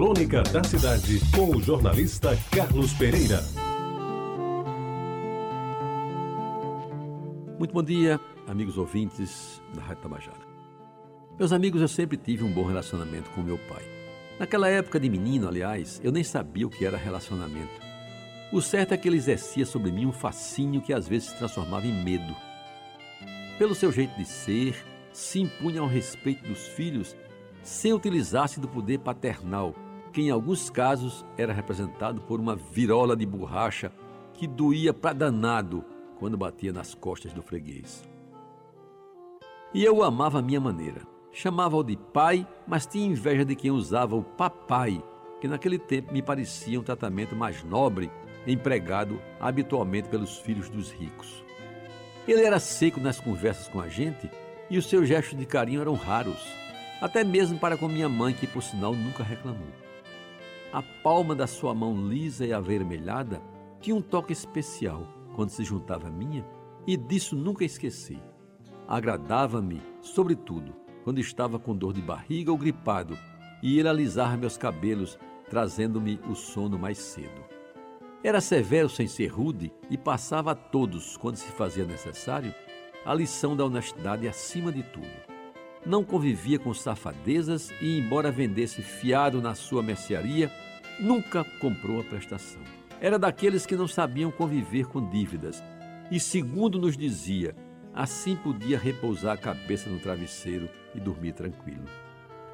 Crônica da Cidade, com o jornalista Carlos Pereira. Muito bom dia, amigos ouvintes da Rádio Tabajara. Meus amigos, eu sempre tive um bom relacionamento com meu pai. Naquela época de menino, aliás, eu nem sabia o que era relacionamento. O certo é que ele exercia sobre mim um fascínio que às vezes se transformava em medo. Pelo seu jeito de ser, se impunha ao respeito dos filhos sem utilizar-se do poder paternal, que em alguns casos era representado por uma virola de borracha que doía para danado quando batia nas costas do freguês. E eu o amava à minha maneira. Chamava-o de pai, mas tinha inveja de quem usava o papai, que naquele tempo me parecia um tratamento mais nobre, empregado habitualmente pelos filhos dos ricos. Ele era seco nas conversas com a gente e os seus gestos de carinho eram raros, até mesmo para com minha mãe, que por sinal nunca reclamou. A palma da sua mão lisa e avermelhada tinha um toque especial quando se juntava à minha, e disso nunca esqueci. Agradava-me, sobretudo, quando estava com dor de barriga ou gripado, e ele alisar meus cabelos, trazendo-me o sono mais cedo. Era severo sem ser rude e passava a todos, quando se fazia necessário, a lição da honestidade acima de tudo. Não convivia com safadezas e, embora vendesse fiado na sua mercearia, nunca comprou a prestação. Era daqueles que não sabiam conviver com dívidas e, segundo nos dizia, assim podia repousar a cabeça no travesseiro e dormir tranquilo.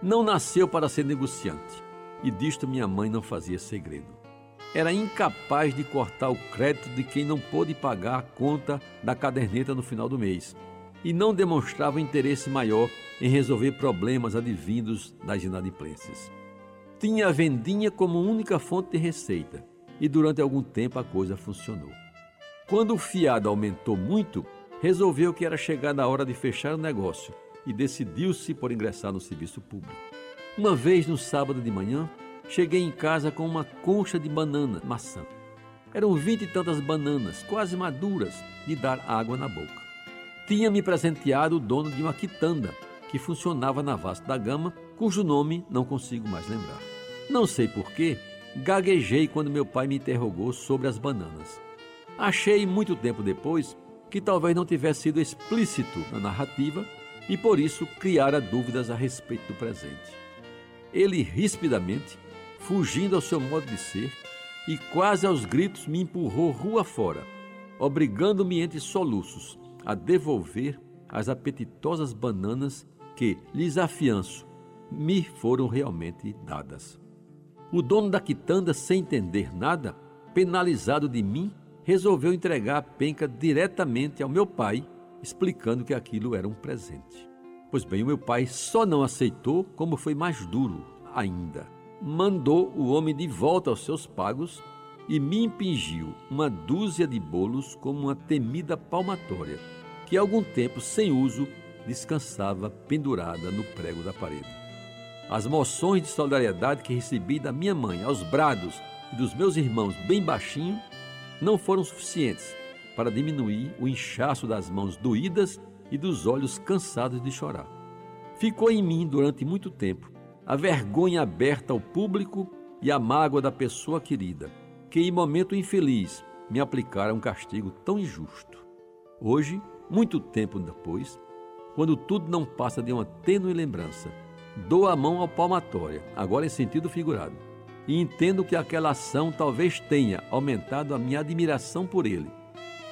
Não nasceu para ser negociante e disto minha mãe não fazia segredo. Era incapaz de cortar o crédito de quem não pôde pagar a conta da caderneta no final do mês e não demonstrava interesse maior em resolver problemas advindos das inadimplências. Tinha a vendinha como única fonte de receita e durante algum tempo a coisa funcionou. Quando o fiado aumentou muito, resolveu que era chegada a hora de fechar o negócio e decidiu-se por ingressar no serviço público. Uma vez no sábado de manhã, cheguei em casa com uma concha de banana, maçã. Eram vinte e tantas bananas, quase maduras, de dar água na boca. Tinha me presenteado o dono de uma quitanda, que funcionava na Vasco da Gama, cujo nome não consigo mais lembrar. Não sei porquê, gaguejei quando meu pai me interrogou sobre as bananas. Achei muito tempo depois que talvez não tivesse sido explícito na narrativa e por isso criara dúvidas a respeito do presente. Ele rispidamente, fugindo ao seu modo de ser e quase aos gritos, me empurrou rua fora, obrigando-me entre soluços a devolver as apetitosas bananas que, lhes afianço, me foram realmente dadas. O dono da quitanda, sem entender nada, penalizado de mim, resolveu entregar a penca diretamente ao meu pai, explicando que aquilo era um presente. Pois bem, o meu pai só não aceitou, como foi mais duro ainda. Mandou o homem de volta aos seus pagos e me impingiu uma dúzia de bolos como uma temida palmatória, que algum tempo sem uso descansava pendurada no prego da parede. As moções de solidariedade que recebi da minha mãe aos brados e dos meus irmãos bem baixinho não foram suficientes para diminuir o inchaço das mãos doídas e dos olhos cansados de chorar. Ficou em mim durante muito tempo a vergonha aberta ao público e a mágoa da pessoa querida, que em momento infeliz me aplicara um castigo tão injusto. Hoje, muito tempo depois, quando tudo não passa de uma tênue lembrança, Dou a mão ao palmatória, agora em sentido figurado, e entendo que aquela ação talvez tenha aumentado a minha admiração por ele,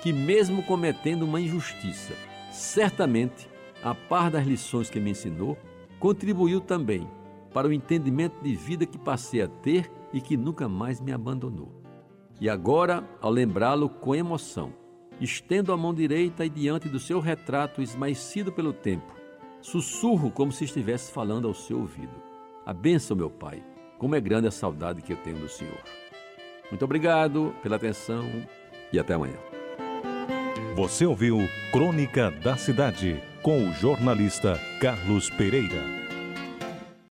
que, mesmo cometendo uma injustiça, certamente, a par das lições que me ensinou, contribuiu também para o entendimento de vida que passei a ter e que nunca mais me abandonou. E agora, ao lembrá-lo com emoção, estendo a mão direita e diante do seu retrato esmaecido pelo tempo, Sussurro como se estivesse falando ao seu ouvido. A benção, meu Pai, como é grande a saudade que eu tenho do Senhor. Muito obrigado pela atenção e até amanhã. Você ouviu Crônica da Cidade com o jornalista Carlos Pereira.